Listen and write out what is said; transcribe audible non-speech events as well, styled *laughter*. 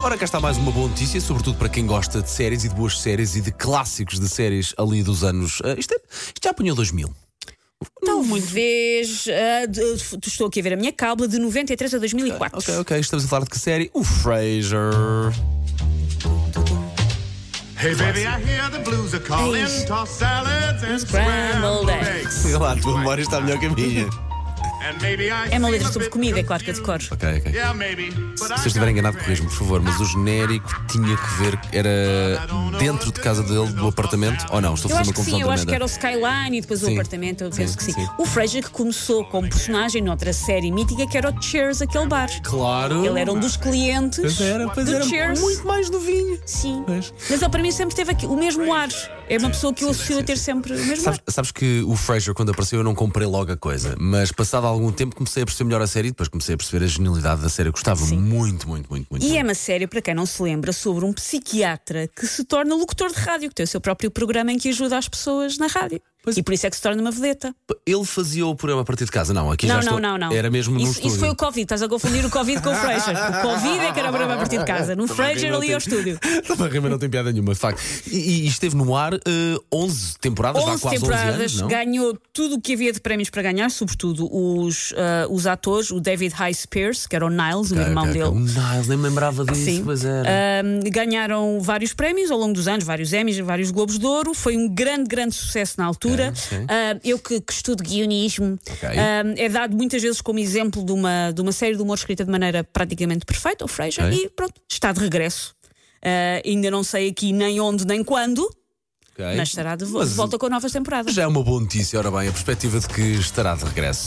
Ora, cá está mais uma boa notícia, sobretudo para quem gosta de séries e de boas séries e de clássicos de séries ali dos anos. ah, isto, é- isto já apanhou 2000. Talvez. ah, de- de- estou aqui a ver a minha cábula de 93 a 2004. Ok, ok, estamos a falar de que série? O Frasier. Hey baby, I hear the blues are calling. Toss salads and Scrambled eggs. Sei lá, a tua memória está melhor que a minha. And maybe I É uma letra a sobre bit comida, é claro que eu decoro. Ok, ok. But Se eu estiver enganado, corrijo-me, por favor, mas o genérico tinha que ver. Era dentro de casa dele, do apartamento? Ou não? Estou a fazer uma que sim, confusão eu acho que era o Skyline e depois Sim. o apartamento, eu Sim, penso que sim. sim. O Fraser que começou como personagem noutra série mítica que era o Cheers, aquele bar. Claro. Ele era um dos clientes Pois era, pois do era Cheers. muito mais novinho. Sim. Pois. Mas ele para mim sempre teve aqui o mesmo ar. É uma pessoa que eu associo a ter sempre o mesmo Sabes, ar. sabes que o Frasier, quando apareceu, eu não comprei logo a coisa, mas passado algum tempo comecei a perceber melhor a série e depois comecei a perceber a genialidade da série. Eu gostava muito, muito, muito, muito. E é uma série, para quem não se lembra, sobre um psiquiatra que se torna locutor de rádio, que tem o seu próprio programa em que ajuda as pessoas na rádio. Pois. E por isso é que se torna uma vedeta. Ele fazia o programa a partir de casa? Não, aqui já Não, estou. não, não, não. Era mesmo no isso, estúdio. isso foi o Covid, estás a confundir o Covid com o Fraser. O Covid é que era o programa a partir de casa. No Fraser ali ao estúdio. *laughs* Também rima não tem piada nenhuma, de facto. E, e esteve no ar eh, 11 temporadas, vá 11 quase 11 temporadas, anos, não? ganhou tudo o que havia de prémios para ganhar, sobretudo os, ah, os atores, o David High Spears, que era o Niles, o Ok, irmão ok, dele. ok. O Niles, nem me lembrava disso, Sim. pois era. Ahm, ganharam vários prémios ao longo dos anos, vários Emmys, vários Globos de Ouro. Foi um grande, grande sucesso na altura. Ah, eu que, que estudo guionismo, Ok. ahm, é dado muitas vezes como exemplo de uma, de uma série de humor escrita de maneira praticamente perfeita, o Frasier, Ok. e pronto, está de regresso. Ah, ainda não sei aqui nem onde nem quando, Ok. mas estará de, vo- Mas de volta com novas temporadas. Já é uma boa notícia, ora bem, a perspectiva de que estará de regresso.